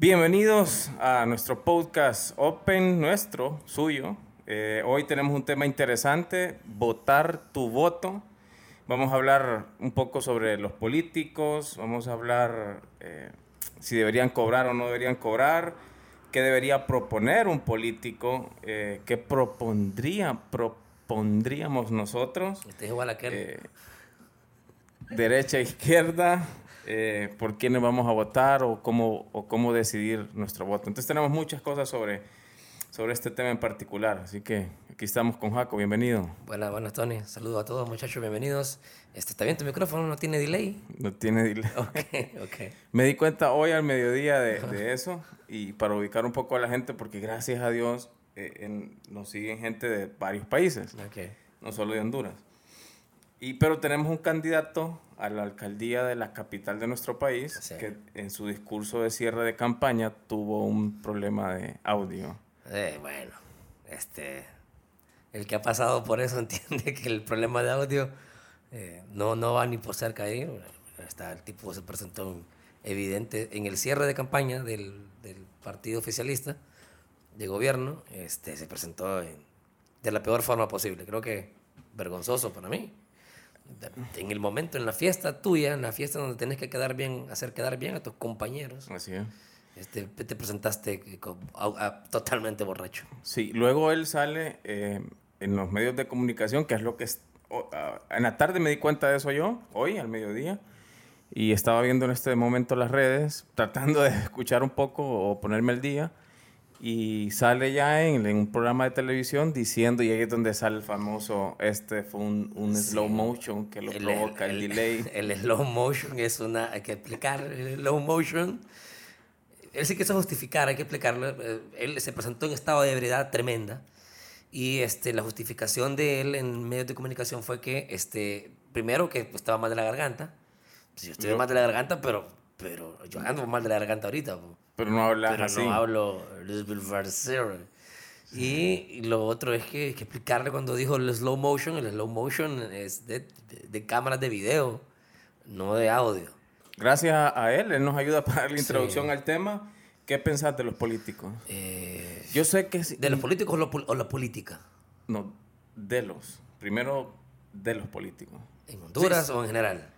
Bienvenidos a nuestro podcast Open, nuestro, suyo. Eh, hoy tenemos un tema interesante, votar tu voto. Vamos a hablar un poco sobre los políticos, vamos a hablar eh, si deberían cobrar o no deberían cobrar, qué debería proponer un político, eh, qué propondría, propondríamos nosotros. Este es igual a aquel. Derecha, izquierda, eh, por quiénes vamos a votar o cómo, o cómo decidir nuestro voto. Entonces tenemos muchas cosas sobre, sobre este tema en particular. Así que aquí estamos con Jaco, bienvenido. Buenas, buenas, Tony. Saludos a todos, muchachos, bienvenidos. Este, ¿Está bien tu micrófono? ¿No tiene delay? No tiene delay. Ok, ok. Me di cuenta hoy al mediodía de, de eso y para ubicar un poco a la gente, porque gracias a Dios eh, en- nos siguen gente de varios países, Ok. no solo de Honduras. Y, pero tenemos un candidato a la alcaldía de la capital de nuestro país Sí. que en su discurso de cierre de campaña tuvo un problema de audio. Bueno, este, el que ha pasado por eso entiende que el problema de audio eh, no, no va ni por cerca de ahí. Está, el tipo se presentó en- evidente en el cierre de campaña del, del partido oficialista de gobierno. Este, se presentó en- de la peor forma posible. Creo que vergonzoso para mí. En el momento, en la fiesta tuya, en la fiesta donde tenés que quedar bien, hacer quedar bien a tus compañeros, Así es. este, te presentaste a- a- totalmente borracho. Sí, luego él sale eh, en los medios de comunicación, que es lo que... es- ah, en la tarde me di cuenta de eso yo, hoy al mediodía, y estaba viendo en este momento las redes, tratando de escuchar un poco o ponerme al día, y sale ya en, en un programa de televisión diciendo, y ahí es donde sale el famoso, este fue un, un Sí. slow motion que lo provoca el, delay. El slow motion es una. Hay que explicar el slow motion. Él sí quiso justificar, hay que explicarlo. eh, Él se presentó en estado de ebriedad tremenda. Y este, la justificación de él en medios de comunicación fue que, este, primero, que pues, estaba mal de la garganta. Pues, yo estoy mal de la garganta, pero, pero yo ando mal de la garganta ahorita. po. Pero no hablas pero así. no hablo. Y, lo otro es que hay que explicarle cuando dijo el slow motion, el slow motion es de, de- de cámaras de video, no de audio. Gracias a, él, él nos ayuda para dar la Sí. introducción al tema. ¿Qué pensás de los políticos? Eh, Yo sé que... sí- ¿De los políticos o, lo o la política? No, de los. Primero, de los políticos. ¿En Honduras Sí, o en general?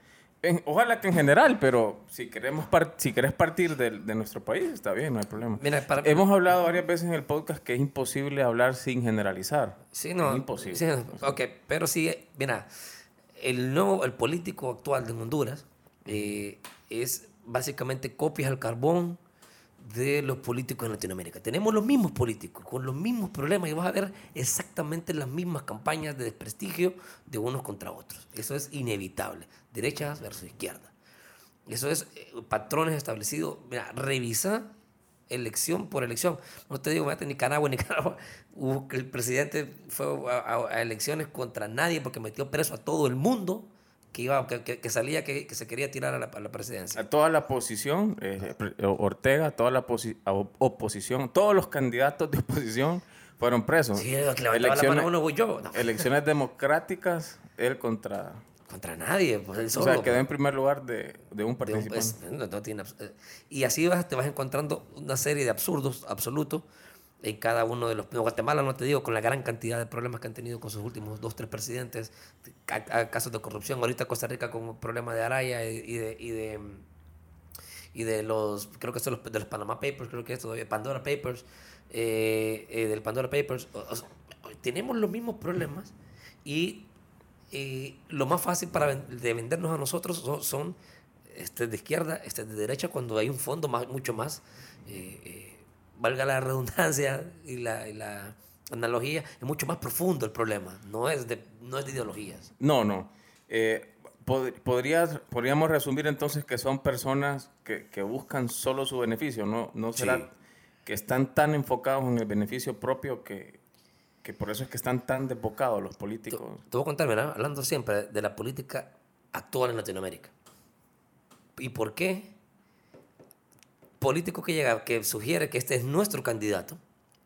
En- ojalá que en general, pero si queremos par- si querés partir de, de nuestro país, está bien, no hay problema. Mira, para- Hemos hablado varias veces en el podcast que es imposible hablar sin generalizar. Sí, no. Es imposible. sí, ok, pero sí, mira, el nuevo, el político actual de Honduras eh, es básicamente copias al carbón de los políticos en Latinoamérica. Tenemos los mismos políticos, con los mismos problemas y vas a ver exactamente las mismas campañas de desprestigio de unos contra otros. Eso es inevitable. Derecha versus izquierda. Eso es eh, patrones establecidos. Mira, revisa elección por elección. No te digo, mete Nicaragua, Nicaragua. El presidente fue a elecciones contra nadie porque metió preso a todo el mundo que, iba, que, que- salía que, que se quería tirar a la, a la presidencia. A toda la oposición, eh, pre- Ortega, toda la oposición, todos los candidatos de oposición fueron presos. Sí, que levantaba la mano uno voy yo. No, elecciones democráticas, él contra... contra nadie, pues él O solo. sea, pues. quedó en primer lugar de, de un de un- participante. es- no- no tiene eh, y así vas, te vas encontrando una serie de absurdos absolutos en cada uno de los... Guatemala, no te digo, con la gran cantidad de problemas que han tenido con sus últimos dos, tres presidentes, ca- ca- casos de corrupción. Ahorita Costa Rica con el problema de Araya y, de... Y de y de los, creo que son los, de los Panama Papers, creo que es todavía Pandora Papers, eh, eh, del Pandora Papers. Tenemos los mismos problemas y eh, lo más fácil para de vendernos a nosotros son, este de izquierda, este de derecha, cuando hay un fondo más, mucho más, eh, valga la redundancia y la, y la analogía, es mucho más profundo el problema, no es de, no es de ideologías. No, no. Eh, pod- podrías, podríamos resumir entonces que son personas que, que buscan solo su beneficio, ¿no? No será Sí. que están tan enfocados en el beneficio propio que, que por eso es que están tan desbocados los Te, políticos. te voy a contar, ¿verdad? hablando siempre de la política actual en Latinoamérica. ¿Y por qué? Político que llega, que sugiere que este es nuestro candidato,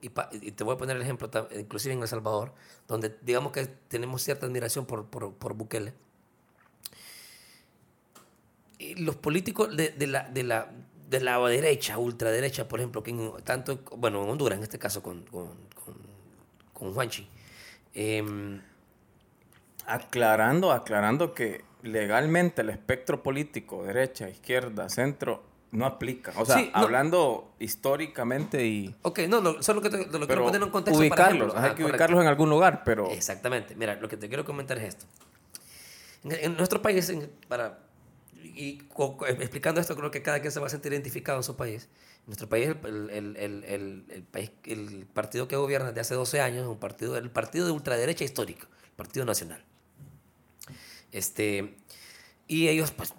y, te voy a poner el ejemplo, inclusive en El Salvador, donde digamos que tenemos cierta admiración por, por, por Bukele. Y los políticos de, la, de, la, de la derecha, ultraderecha, por ejemplo, que tanto, bueno, en Honduras, en este caso con, con, con, con Juanchi. Em, aclarando, aclarando que legalmente el espectro político, derecha, izquierda, centro, no aplica. O sea, Sí, no. hablando históricamente y... ok, no, no, solo que te, lo quiero poner en contexto ubicarlos, hay que correcto. ubicarlos en algún lugar, pero... Exactamente. Mira, lo que te quiero comentar es esto. En, en nuestro país, en- para, y co- explicando esto, creo que cada quien se va a sentir identificado en su país. En nuestro país, el, el- el- el- país, el partido que gobierna desde hace 12 años es un partido, el partido de ultraderecha histórico, el Partido Nacional. Este, y ellos, pues,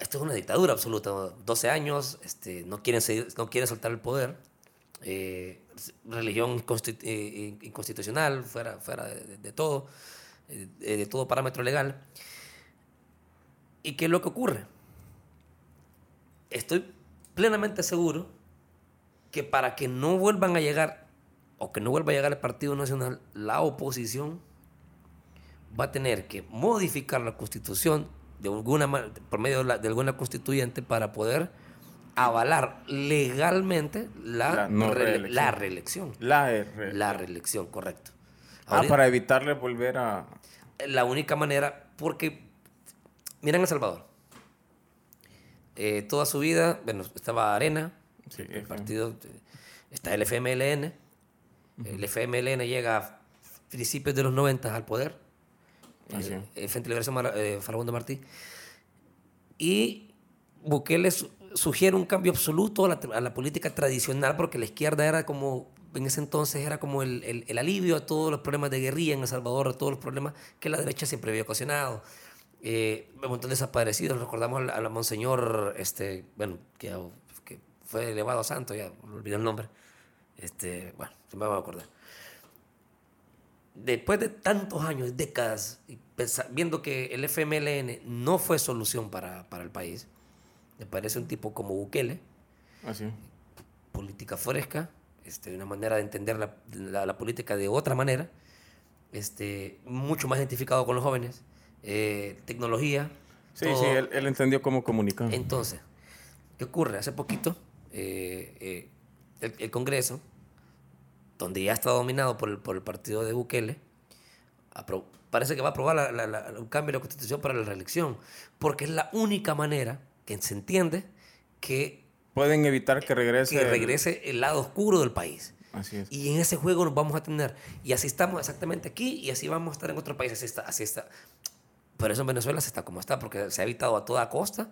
esto es una dictadura absoluta. 12 años, este, no, quieren seguir- no quieren soltar el poder. eh, religión consti- eh, inconstitucional, fuera, fuera de, todo, eh, de todo parámetro legal. ¿Y qué es lo que ocurre? Estoy plenamente seguro que para que no vuelvan a llegar, o que no vuelva a llegar el Partido Nacional, la oposición va a tener que modificar la constitución de alguna por medio de, la- de alguna constituyente para poder avalar legalmente la, La no reelección. la reelección. La reelección, correcto. Ah, para evitarle volver a... la única manera, porque, miren El Salvador. Eh, toda su vida, bueno, estaba Arena, Sí, el FM. partido, eh, está el FMLN. El FMLN llega a principios de los 90 al poder. Así eh, eh, Frente de Liberación Mar- eh, Farabundo Martí. Y Bukele su- sugiere un cambio absoluto a la, a la política tradicional, porque la izquierda era como, en ese entonces, era como el, el- el alivio a todos los problemas de guerrilla en El Salvador, a todos los problemas que la derecha siempre había ocasionado. Eh, un montón de desaparecidos, recordamos al, al monseñor, este, bueno, que, que fue elevado a santo, ya olvidé el nombre. Este, bueno, se me va a acordar después de tantos años, décadas, viendo que el FMLN no fue solución para, para el país, me parece un tipo como Bukele, Así. política fresca, este, una manera de entender la, la- la política de otra manera, este, mucho más identificado con los jóvenes, eh, tecnología. Sí, todo. sí, él, él entendió cómo comunicar. Entonces, ¿qué ocurre? Hace poquito, eh, eh, el, el Congreso, donde ya está dominado por el, por el partido de Bukele, apro- parece que va a aprobar la- la- la- un cambio de la constitución para la reelección, porque es la única manera que se entiende que, Pueden evitar que regrese... que regrese el lado oscuro del país. Así es. Y en ese juego nos vamos a tener. Y así estamos exactamente aquí y así vamos a estar en otro país. Así está. Así está. Por eso en Venezuela se está como está, porque se ha evitado a toda costa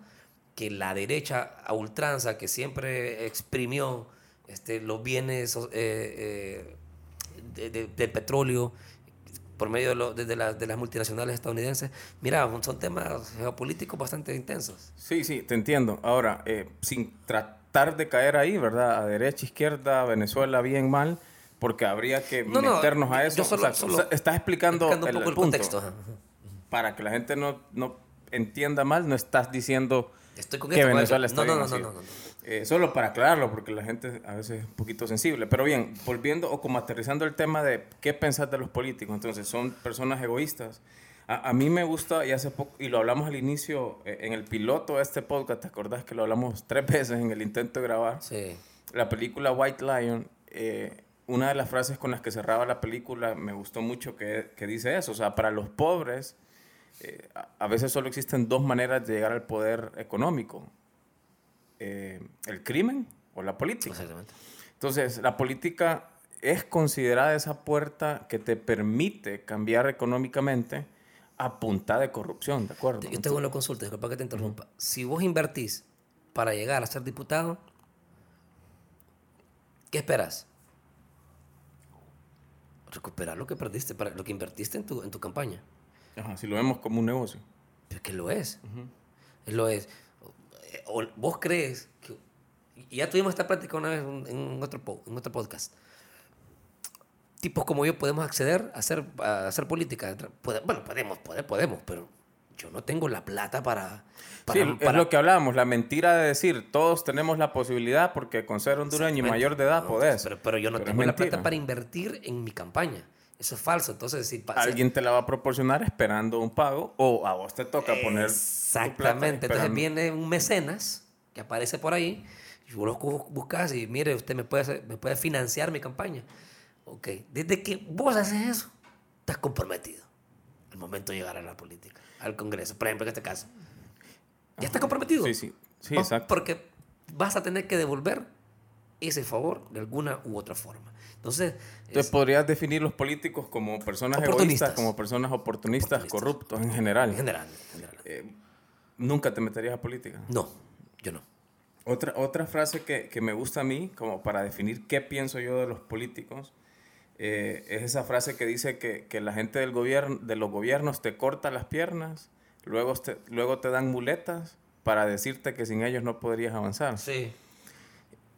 que la derecha a ultranza, que siempre exprimió este, los bienes eh, eh, de- de- del petróleo por medio de, lo- de- las- de las multinacionales estadounidenses, mira, son temas geopolíticos bastante intensos. Sí, sí, te entiendo. Ahora, eh, sin tratar de caer ahí, ¿verdad? A derecha, izquierda, Venezuela, bien, mal, porque habría que No, no, meternos a eso. yo solo- o sea, solo está- estás explicando, Explicando un el, poco el, contexto. Para que la gente no, no entienda mal, no estás diciendo Estoy con que esto, Venezuela está No, bien no, no, no, no. Eh, solo para aclararlo, porque la gente a veces es un poquito sensible. Pero bien, volviendo o como aterrizando el tema de qué pensar de los políticos. Entonces, son personas egoístas. A, a mí me gusta, y hace poco, y lo hablamos al inicio, eh, en el piloto de este podcast, ¿te acordás que lo hablamos tres veces en el intento de grabar? Sí. La película White Lion, eh, una de las frases con las que cerraba la película me gustó mucho que, que dice eso. O sea, para los pobres, a, a veces solo existen dos maneras de llegar al poder económico. Eh, el crimen o la política. Exactamente. Entonces, la política es considerada esa puerta que te permite cambiar económicamente a punta de corrupción, ¿de acuerdo? Yo tengo una consulta, disculpa que te interrumpa. Si vos invertís para llegar a ser diputado, ¿qué esperas? Recuperar lo que perdiste, para, lo que invertiste en tu, en tu campaña. Ajá, si lo vemos como un negocio. Pero que lo es. Lo es. Vos crees que... Y ya tuvimos esta práctica una vez en, otro, en otro podcast. Tipos como yo podemos acceder a hacer, a hacer política. Bueno, podemos, pode- podemos, pero yo no tengo la plata para... para, sí, es para- lo que hablábamos, la mentira de decir, todos tenemos la posibilidad porque con ser hondureño y mayor de edad No, podés. Pero, pero yo no Pero es tengo la plata para invertir en mi campaña. Eso es falso. Entonces, si pasa... Alguien te la va a proporcionar esperando un pago o a vos te toca poner Exactamente. Entonces viene un mecenas que aparece por ahí Y vos lo buscas y mire, usted me puede, me puede financiar mi campaña. Ok, desde que vos haces eso, estás comprometido al momento de llegar a la política, al Congreso, por ejemplo, en este caso. Ya estás comprometido. Sí, sí, sí, exacto. Porque vas a tener que devolver ese favor de alguna u otra forma. Entonces, Entonces podrías definir los políticos como personas egoístas, como personas oportunistas, corruptos en general. En general. En general. Eh, ¿Nunca te meterías a política? No, yo no. Otra, otra frase que, que, me gusta a mí, como para definir qué pienso yo de los políticos, eh, es esa frase que dice que, que, la gente del gobierno, de los gobiernos te corta las piernas, luego te, luego te dan muletas para decirte que sin ellos no podrías avanzar. Sí.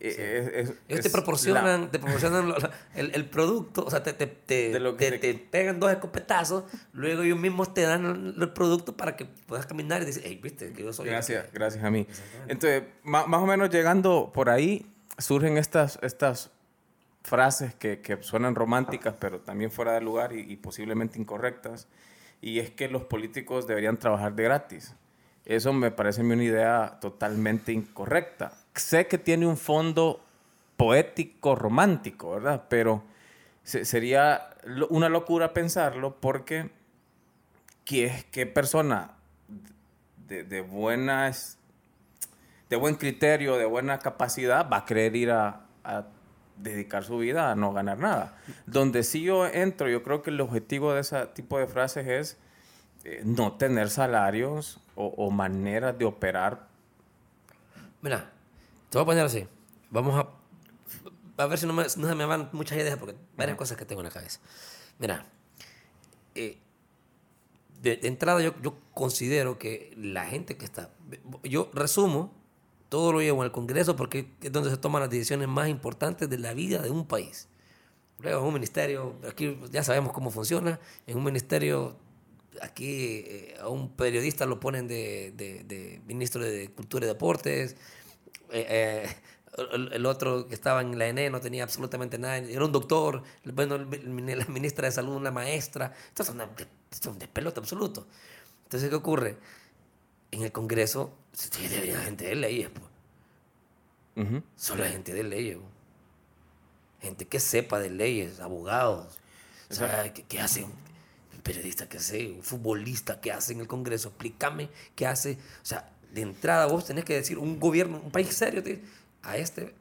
Eh, ellos te proporcionan, te proporcionan el, el, producto, o sea, te, te, te, te, pegan dos escopetazos, luego ellos mismos te dan el, producto para que puedas caminar y decir, hey, viste, que yo soy. Gracias, gracias a mí. Entonces, más, más, o menos llegando por ahí, surgen estas, estas frases que, que suenan románticas, pero también fuera de lugar y, y posiblemente incorrectas, y es que los políticos deberían trabajar de gratis. Eso me parece una idea totalmente incorrecta sé que tiene un fondo poético, romántico, ¿verdad? Pero sería una locura pensarlo porque ¿qué, qué persona de, de, buenas, de buen criterio, de buena capacidad va a querer ir a, a dedicar su vida a no ganar nada? Donde sí yo entro, yo creo que el objetivo de ese tipo de frases es eh, no tener salarios o, o maneras de operar. Mira, te voy a poner así. Vamos a. A ver si no, me, no se me van muchas ideas porque varias cosas que tengo en la cabeza. Mira, eh, de, entrada yo, yo considero que la gente que está. Yo resumo, todo lo llevo al Congreso porque es donde se toman las decisiones más importantes de la vida de un país. Luego en un ministerio, aquí ya sabemos cómo funciona, en un ministerio aquí eh, a un periodista lo ponen de, de, de, ministro de Cultura y Deportes, eh, eh, el, otro que estaba en la ENE no tenía absolutamente nada, era un doctor, bueno, la ministra de Salud, una maestra. Esto es, una, esto es un despelote absoluto. Entonces, ¿qué ocurre? En el Congreso debería gente de leyes, pues. Solo gente de leyes. Gente que sepa de leyes, abogados. O sea, ¿qué, ¿qué, hace un periodista? ¿Qué hace? ¿Un futbolista? ¿Qué hace en el Congreso? Explícame qué hace. O sea, de entrada vos tenés que decir, un gobierno, un país serio, a este,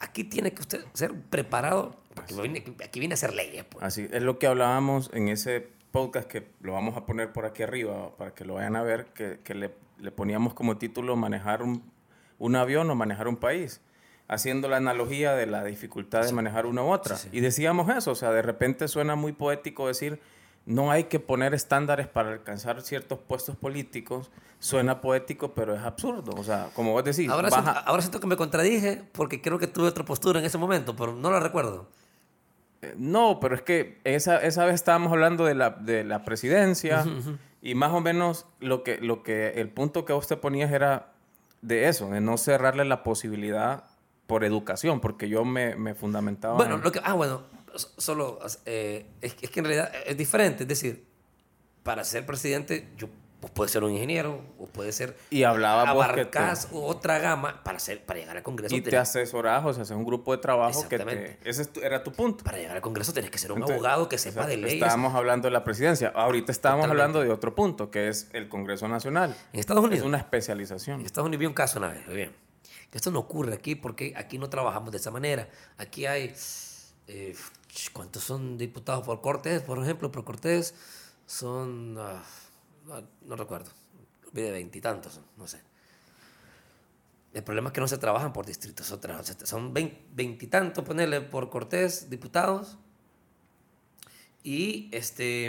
aquí tiene que usted ser preparado, porque aquí viene a ser leyes. Pues. Así, es lo que hablábamos en ese podcast que lo vamos a poner por aquí arriba para que lo vayan a ver, que, que le, le, poníamos como título manejar un, un, avión o manejar un país, haciendo la analogía de la dificultad de manejar una u otra. Sí, sí. Y decíamos eso, o sea, de repente suena muy poético decir no hay que poner estándares para alcanzar ciertos puestos políticos. Suena poético, pero es absurdo. O sea, como vos decís. Ahora, baja... siento, ahora siento que me contradije porque creo que tuve otra postura en ese momento, pero no la recuerdo. Eh, no, pero es que esa, esa vez estábamos hablando de la, de la presidencia uh -huh. y más o menos lo que, lo que el punto que vos te ponías era de eso, de no cerrarle la posibilidad por educación, porque yo me, me fundamentaba. Bueno, en... lo que. Ah, bueno solo eh, es, es, que en realidad es diferente. Es decir, para ser presidente, yo vos puedes ser un ingeniero, o puedes ser. Y hablaba abarcas te... otra gama para, ser, para llegar al Congreso. Y te asesoras, o sea, haces un grupo de trabajo que te, ese era tu punto. Para llegar al Congreso tienes que ser un Entonces, abogado que sepa de leyes. Estábamos hablando de la presidencia. Ahorita estábamos Totalmente. hablando de otro punto, que es el Congreso Nacional. En Estados Unidos. Es una especialización. En Estados Unidos vi un caso una vez, bien. Esto no ocurre aquí porque aquí no trabajamos de esa manera. Aquí hay. Eh, ¿Cuántos son diputados por Cortés, por ejemplo? Por Cortés son, uh, no, no, recuerdo, de veintitantos, no sé. El problema es que no se trabajan por distritos, son veintitantos, ponerle por Cortés, diputados. Y este,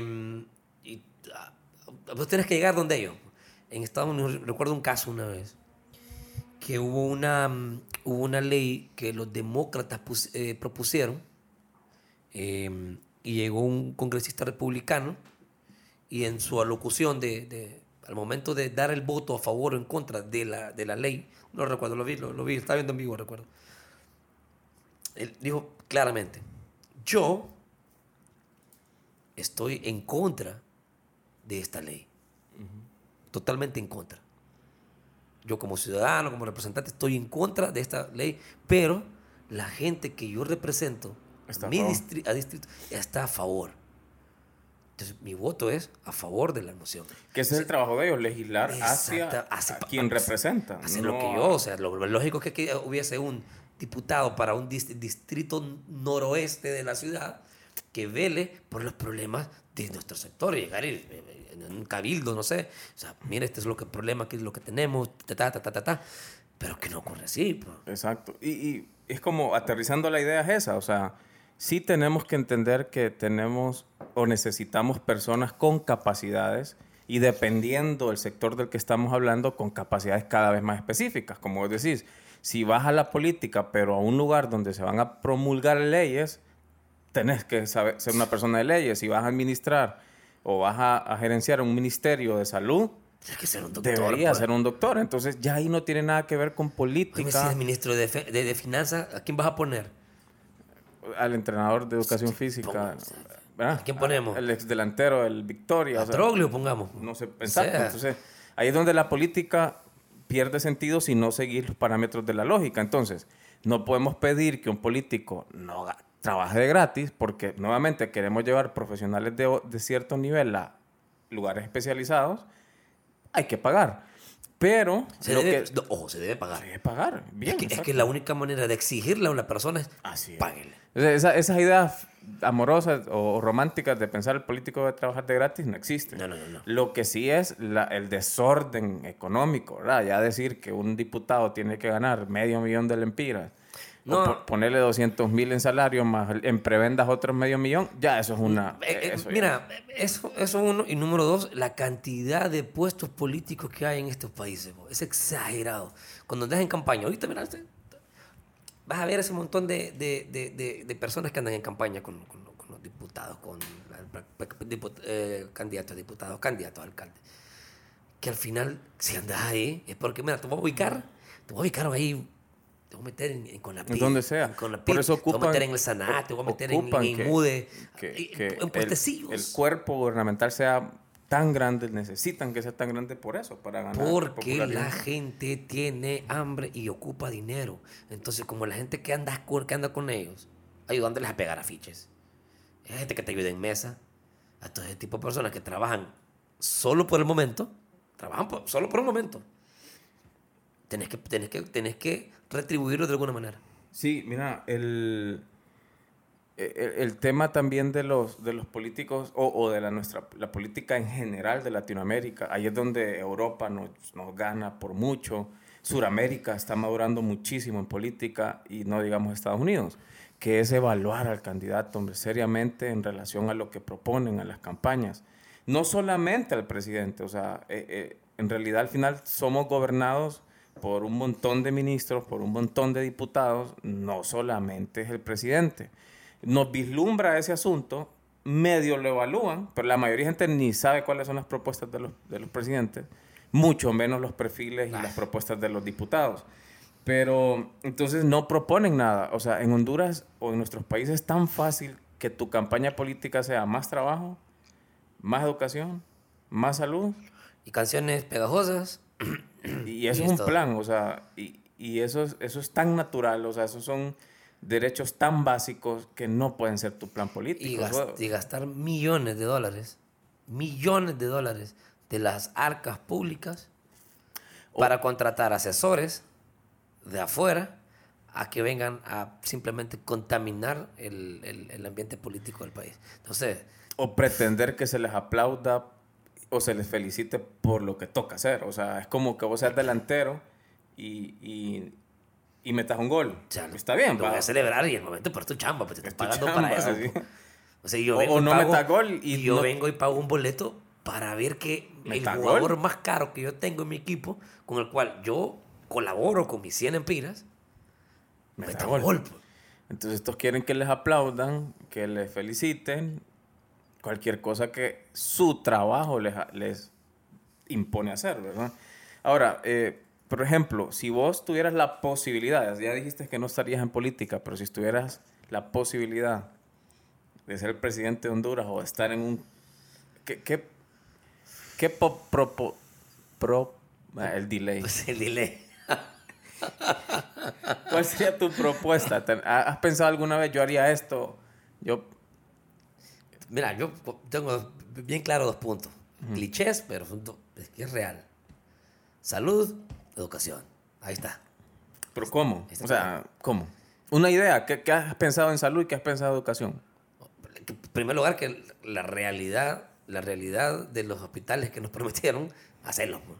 y, uh, vos tenés que llegar donde ellos. En Estados Unidos recuerdo un caso una vez que hubo una, hubo una ley que los demócratas pus, eh, propusieron eh, y llegó un congresista republicano y en su alocución de, de, al momento de dar el voto a favor o en contra de la, de la ley, no recuerdo, lo vi, lo, lo vi, estaba viendo en vivo, recuerdo. Él dijo claramente, yo estoy en contra de esta ley, uh -huh. totalmente en contra. Yo como ciudadano, como representante, estoy en contra de esta ley, pero la gente que yo represento, Está mi favor. distri- a distrito, está a favor. Entonces, mi voto es a favor de la moción. Que ese es el trabajo de ellos, legislar hacia, hace a quien representa. Hacer lo que yo, o sea, lo, lo lógico es que aquí hubiese un diputado para un dis- distrito noroeste de la ciudad que vele por los problemas de nuestro sector, llegar y, eh, en un cabildo, no sé, o sea, mira, este es lo que problema, aquí es lo que tenemos, ta, ta, ta, ta, ta, ta, pero que no ocurre así. pues. Exacto. Y, y es como aterrizando la idea es esa, o sea, sí tenemos que entender que tenemos o necesitamos personas con capacidades y dependiendo del sector del que estamos hablando, con capacidades cada vez más específicas. Como vos decís, si vas a la política, pero a un lugar donde se van a promulgar leyes, tenés que saber, ser una persona de leyes. Si vas a administrar o vas a, a gerenciar un ministerio de salud, Tienes que ser un doctor. debería pues. ser un doctor. Entonces ya ahí no tiene nada que ver con política. Dime si eres ministro de, de, de finanzas, ¿a quién vas a poner? Al entrenador de educación física. ¿verdad? ¿a quién ponemos? El ex delantero del Victoria. A o sea, Troglio, pongamos. no sé, exacto. sea, Entonces, ahí es donde la política pierde sentido si no seguir los parámetros de la lógica. Entonces, no podemos pedir que un político no trabaje de gratis porque nuevamente queremos llevar profesionales de, de cierto nivel a lugares especializados. Hay que pagar. Pero se debe, que ojo, se debe pagar. hay que pagar. Bien, Es que, es que la única manera de exigirle a una persona es Así es. esa- esas ideas amorosas o románticas de pensar el político debe trabajar de gratis no existen. No, no, no, no. Lo que sí es la- el desorden económico, ¿verdad? Ya decir que un diputado tiene que ganar medio millón de lempiras, No. o ponerle 200 mil en salario más en prebendas otros medio millón, ya eso es una... Eh, eh, eso ya- mira, eso, eso uno. Y número dos, la cantidad de puestos políticos que hay en estos países. bo, Es exagerado. Cuando andas en campaña, ahorita mira, este- vas a ver ese montón de, de- de- de- personas que andan en campaña con, con- con los diputados, con diput- eh, candidatos a diputados, candidatos a alcalde. Que al final, si andas ahí, es porque, mira, te voy a ubicar, te voy a ubicar ahí. Te voy a meter en, en Conapid, En donde sea. Por eso Te voy a ocupan- meter en el Sanat, te voy a meter en, ocupan en que- que, que en el- puestecillos. el, cuerpo gubernamental sea tan grande, necesitan que sea tan grande por eso, para ganar Porque la gente tiene hambre y ocupa dinero. Entonces, como la gente que anda, con- que anda con ellos, ayudándoles a pegar afiches. Hay gente que te ayuda en mesa. A todo ese tipo de personas que trabajan solo por el momento. Trabajan por- solo por el momento. Tenés que, tenés, que, tenés que retribuirlo de alguna manera. Sí, mira, el, el, el tema también de los, de los políticos o, o de la, nuestra, la política en general de Latinoamérica, ahí es donde Europa nos, nos gana por mucho, Suramérica está madurando muchísimo en política y no digamos Estados Unidos, que es evaluar al candidato seriamente en relación a lo que proponen a las campañas. No solamente al presidente, o sea, eh, en realidad al final somos gobernados por un montón de ministros, por un montón de diputados, no solamente es el presidente. Nos vislumbra ese asunto, medio lo evalúan, pero la mayoría de gente ni sabe cuáles son las propuestas de los, de los presidentes, mucho menos los perfiles y las propuestas de los diputados. Pero entonces no proponen nada. O sea, en Honduras o en nuestros países es tan fácil que tu campaña política sea más trabajo, más educación, más salud. Y canciones pegajosas. Y eso Y es un plan, o sea, y, y eso, es, eso es tan natural, o sea, esos son derechos tan básicos que no pueden ser tu plan político. y gastar millones de dólares, millones de dólares de las arcas públicas para contratar asesores de afuera a que vengan a simplemente contaminar el, el- el ambiente político del país. Entonces, o pretender que se les aplauda o se les felicite por lo que toca hacer. O sea, es como que vos seas delantero y, y, y metas un gol. Está bien, lo va. voy a celebrar y el momento por tu chamba, pues te Es estás pagando chamba, para eso. po. O sea, yo vengo o no pago- meta gol y y yo no- vengo y pago un boleto para ver que el jugador gol. más caro que yo tengo en mi equipo, con el cual yo colaboro con mis 100 empiras, Meta meta gol. gol. pues. Entonces estos quieren que les aplaudan, que les feliciten, cualquier cosa que su trabajo les, les impone hacer, ¿verdad? Ahora, eh, por ejemplo, si vos tuvieras la posibilidad, ya dijiste que no estarías en política, pero si tuvieras la posibilidad de ser presidente de Honduras o de estar en un... ¿Qué, qué, qué po- propo- pro- Ah, El delay. Pues el delay. ¿Cuál sería tu propuesta? ¿Te- ¿Has pensado alguna vez, yo haría esto? Yo, Mira, yo tengo bien claro dos puntos. Clichés, pero es que es real. Salud, educación. Ahí está. ¿Pero cómo? Está O sea, ¿cómo? Una idea. ¿Qué, qué has pensado en salud y qué has pensado en educación? En primer lugar, que la realidad, la realidad de los hospitales que nos prometieron, hacerlos. pues.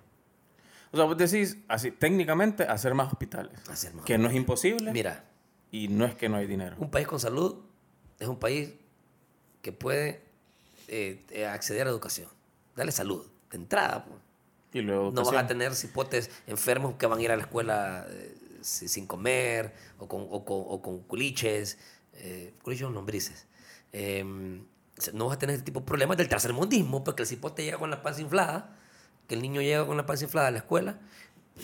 O sea, vos decís, así, técnicamente, hacer más hospitales. Hacer más que no es imposible Mira, y no es que no hay dinero. un país con salud es un país que puede eh, eh, acceder a la educación. Dale salud, de entrada. pues. Y luego No vas a tener cipotes enfermos que van a ir a la escuela eh, si- sin comer o con, o con, o con culiches, eh, culiches o lombrices. Eh, no vas a tener este tipo de problemas del tercermundismo, porque el cipote llega con la panza inflada, que el niño llega con la panza inflada a la escuela,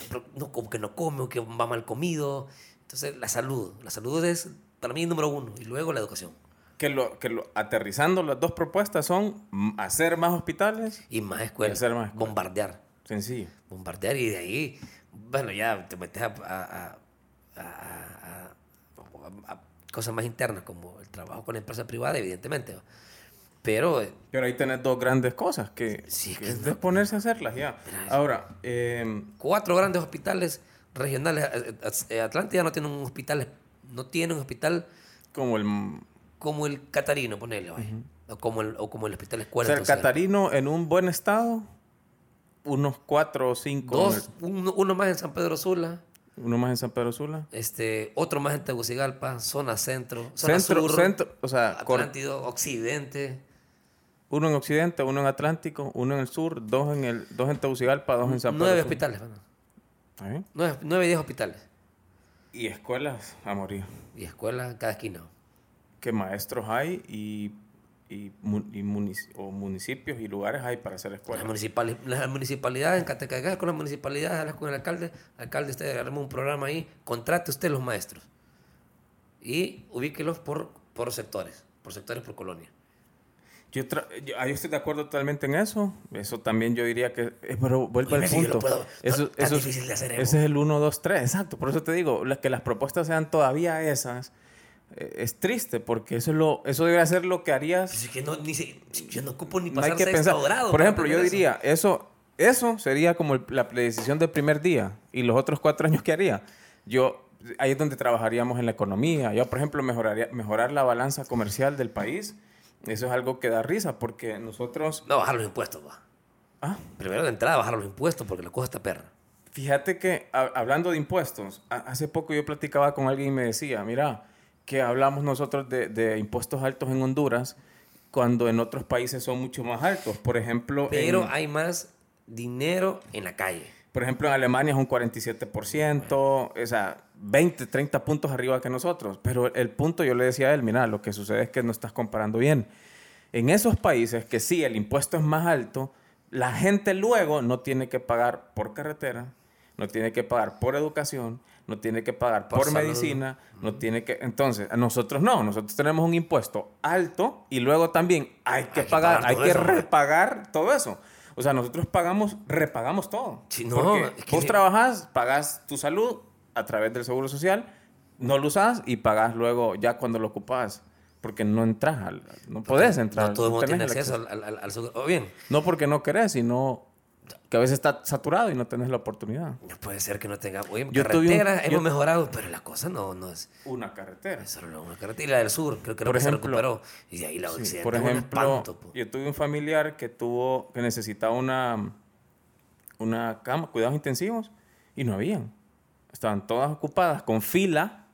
pero no, como que no come o que va mal comido. Entonces, la salud. La salud es para mí número uno y luego la educación. Que lo, que lo, aterrizando las dos propuestas son hacer más hospitales, Y más escuelas. hacer más escuelas. Bombardear. sencillo. bombardear y de ahí, bueno, ya te metes a, a- a- a- cosas más internas como el trabajo con la empresa privada, evidentemente. Pero eh, Pero ahí tenés dos grandes cosas que, Sí, que que es no- ponerse a hacerlas ya. Ahora, eh, cuatro grandes hospitales regionales. eh, eh, Atlántida no tiene un hospital, no tiene un hospital como el, como el Catarino, ponele, vaya. o, como el, o como el Hospital o Escuela. sea, el Catarino en un buen estado, unos cuatro o cinco, Dos, uno, uno más en San Pedro Sula, uno más en San Pedro Sula. este, otro más en Tegucigalpa, zona centro, zona Centro, sur, centro, o sea, cor- Atlántido, occidente. uno en Occidente, uno en Atlántico, uno en el sur, dos en el, dos en Tegucigalpa, dos en San Pedro Nueve Sula. hospitales, bueno. ¿Está bien? Nueve, nueve, diez hospitales. Y escuelas a morir. Y escuelas en cada esquina. ¿Qué maestros hay y, y, y o municipios y lugares hay para hacer Las, escuelas? municipali- las municipalidades, en Catecagá, con las municipalidades, hablas con el alcalde. Alcalde, usted arma un programa ahí. Contrate usted los maestros. Y ubíquelos por, por sectores. Por sectores, por colonia. Yo, yo, ah, yo estoy de acuerdo totalmente en eso. Eso también yo diría que... eh, pero vuelvo Oye, al punto. puedo- eso, tan- eso es- difícil de hacer, Evo. ese es el 1, 2, 3. Exacto. Por eso te digo, las- que las propuestas sean todavía esas eh, es triste porque eso, es lo, eso debe ser lo que harías... Pues es que no, ni se- yo no ocupo ni No pasar hay que sexto pensar. grado. Por ejemplo, yo entender eso. diría, eso, eso sería como el- la decisión del primer día y los otros cuatro años que haría. Yo, ahí es donde trabajaríamos en la economía. Yo, por ejemplo, mejoraría, mejorar la balanza comercial del país. Eso es algo que da risa porque nosotros... No, bajar los impuestos, va. Ah, Primero de entrada, bajar los impuestos porque la cosa está perra. Fíjate que ha- hablando de impuestos, a- hace poco yo platicaba con alguien y me decía, mira, que hablamos nosotros de, de impuestos altos en Honduras cuando en otros países son mucho más altos. Por ejemplo, Pero en, hay más dinero en la calle. por ejemplo, en Alemania es un 47%, o sea, 20, 30 puntos arriba que nosotros. Pero el punto, yo le decía a él, mira, lo que sucede es que no estás comparando bien. En esos países que sí, el impuesto es más alto, la gente luego no tiene que pagar por carretera, no tiene que pagar por educación, no tiene que pagar Por medicina, no tiene que... Entonces, a nosotros no, nosotros tenemos un impuesto alto y luego también hay que Hay que pagar, hay que eso, repagar todo eso. O sea, nosotros pagamos, repagamos todo. Sí, no, Porque es que- vos trabajas, pagas tu salud a través del seguro social, no lo usas y pagas luego ya cuando lo ocupas. Porque no entras, al- no podés entrar. No todo el mundo tiene acceso al, al, al- al seguro. O bien, No porque no querés, sino que a veces está saturado y no tenés la oportunidad. no puede ser que no tenga. Oye, Yo un- carreteras hemos yo- mejorado, pero la cosa no, no es. Una carretera. es solo una carretera. Y la del sur, creo que Por no se ejemplo, recuperó. Y de ahí la Sí, occidente. por ejemplo, espanto, po. yo tuve un familiar que tuvo que necesitaba una una cama, cuidados intensivos y no habían. Estaban todas ocupadas con fila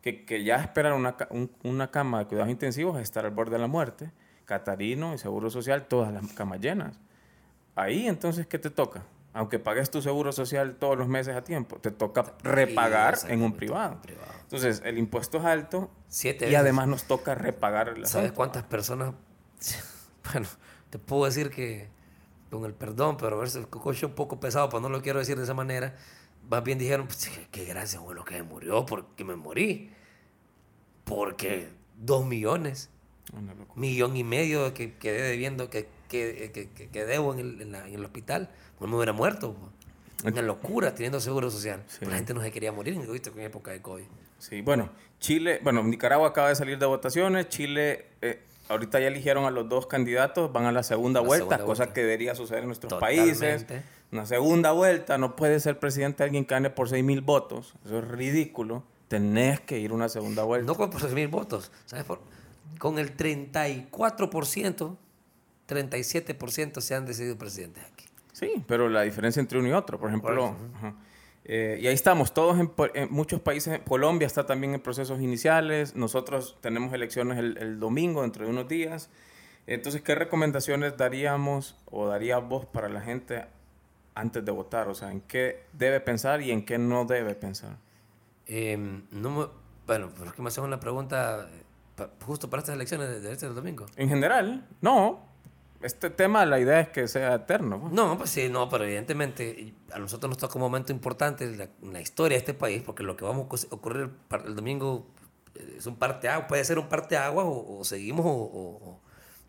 que, que ya esperar una, un- una cama de cuidados intensivos es estar al borde de la muerte. Catarino y Seguro Social, todas las camas llenas. Ahí entonces, ¿qué te toca? Aunque pagues tu seguro social todos los meses a tiempo, te toca repagar en un privado. privado. Entonces, el impuesto es alto Siete y veces. además nos toca repagar la ¿Sabes cuántas personas? Bueno, te puedo decir que, con el perdón, pero a ver si el cococho es un poco pesado, pero no lo quiero decir de esa manera. Más bien dijeron, pues, qué- gracias, bueno, que me murió, porque me morí. Porque dos millones, millón y medio que quedé debiendo, que, que, que, que- que debo en el, en la- en el hospital, pues me hubiera muerto. Una locura teniendo seguro social. La gente no se quería morir ¿viste? en época de COVID. Sí, bueno, Chile, bueno, Nicaragua acaba de salir de votaciones, Chile, eh, ahorita ya eligieron a los dos candidatos, van a la segunda vuelta, cosa que debería suceder en nuestros países. Una segunda vuelta, no puede ser presidente alguien que gane por 6 mil votos, eso es ridículo. Tenés que ir una segunda vuelta. No con por 6 mil votos, ¿sabes? con el 34%, 37% se han decidido presidentes aquí. Sí, pero la diferencia entre uno y otro, por ejemplo, eh, y ahí estamos, todos en, muchos países, Colombia está también en procesos iniciales, nosotros tenemos elecciones el, domingo, dentro de unos días. Entonces, ¿qué recomendaciones daríamos o darías vos para la gente antes de votar? O sea, ¿en qué debe pensar y en qué no debe pensar? Em, no bueno, pero es que me hacen una pregunta eh, justo para estas elecciones de este domingo. En general, no este tema, la idea es que sea eterno. Pues. No, pues sí, no, pero evidentemente a nosotros nos toca un momento importante en la, historia de este país, porque lo que vamos a ocurrir el, domingo eh, es un parte agua, puede ser un parte agua o, seguimos o,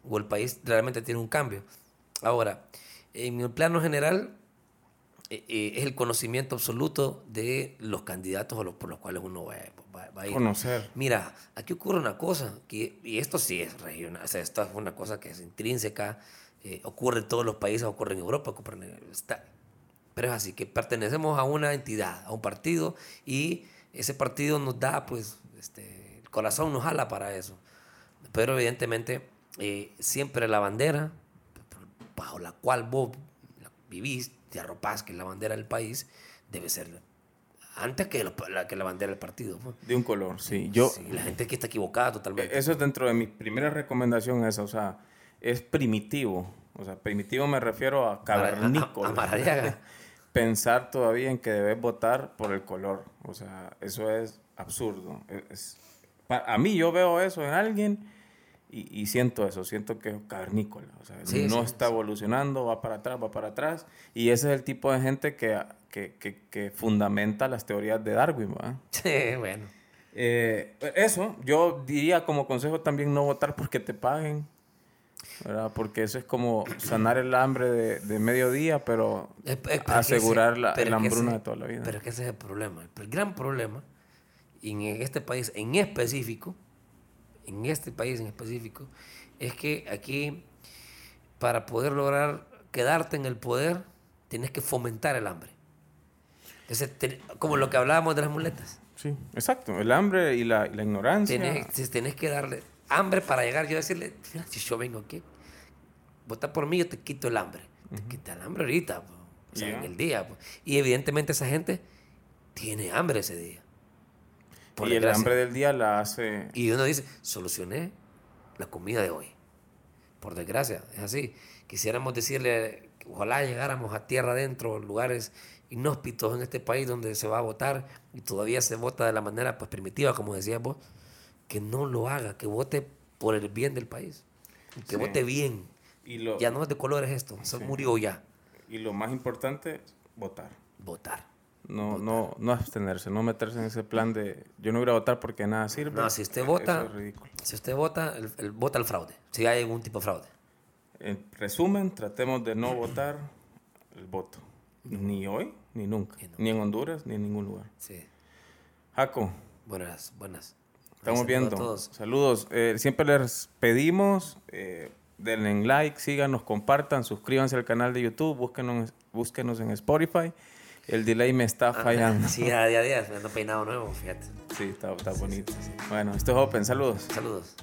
o, el país realmente tiene un cambio. Ahora, en el plano general, eh, eh, es el conocimiento absoluto de los candidatos por los cuales uno va, a ir. Conocer. Mira, aquí ocurre una cosa, que, y esto sí es regional, o sea, esto es una cosa que es intrínseca, eh, ocurre en todos los países, ocurre en Europa, ocurre en, está, pero es así, que pertenecemos a una entidad, a un partido, y ese partido nos da, pues, este, el corazón nos jala para eso. Pero evidentemente, siempre la bandera bajo la cual vos vivís, te arropás, que es la bandera del país, debe ser antes que la, que la bandera del partido. Pues. De un color, sí. Yo, la gente que está equivocada totalmente. Eso es dentro de mi primera recomendación, esa, o sea, es primitivo. O sea, primitivo me refiero a cavernícola. A, Pensar todavía en que debes votar por el color. O sea, eso es absurdo. Es, a mí yo veo eso en alguien y, siento eso, siento que es cavernícola, o sea, no está evolucionando, va para atrás, va para atrás, y ese es el tipo de gente que, que, que, fundamenta las teorías de Darwin, ¿verdad? Sí, bueno. Eh, eso, yo diría como consejo también no votar porque te paguen, ¿verdad? Porque eso es como sanar el hambre de, de mediodía, pero, asegurar la, hambruna de toda la vida. Pero es que ese es el problema, el gran problema, en este país en específico, en este país en específico, es que aquí, para poder lograr quedarte en el poder, tienes que fomentar el hambre. como lo que hablábamos de las muletas. Sí, exacto. El hambre y la, la ignorancia. Tienes, que darle hambre para llegar. Yo decirle, si yo vengo aquí, vota por mí, yo te quito el hambre. Te quita el hambre ahorita, o sea, en el día. Y evidentemente esa gente tiene hambre ese día y el hambre del día la hace... Y uno dice, solucioné la comida de hoy. Por desgracia, es así. Quisiéramos decirle, ojalá llegáramos a tierra adentro, lugares inhóspitos en este país donde se va a votar y todavía se vota de la manera pues, primitiva, como decías vos, que no lo haga, que vote por el bien del país, que vote bien. Y lo, ya no es de colores esto, se murió ya. Y lo más importante, votar. Votar. No, no, no abstenerse, no meterse en ese plan de yo no voy a votar porque nada sirve. No, si usted vota, si usted vota, el, vota el fraude, si hay algún tipo de fraude. En resumen, tratemos de no votar el voto. Ni hoy, ni nunca. Ni en Honduras, ni en ningún lugar. Sí. Jaco. Buenas, buenas. Estamos viendo. Saludos. Eh, siempre les pedimos, eh, denle like, síganos, compartan, suscríbanse al canal de YouTube, búsquenos, búsquenos en Spotify. El delay me está fallando. sí, a día a día, me ando peinado nuevo, fíjate. Sí, está, está bonito. Bueno, esto es Open, saludos. Saludos.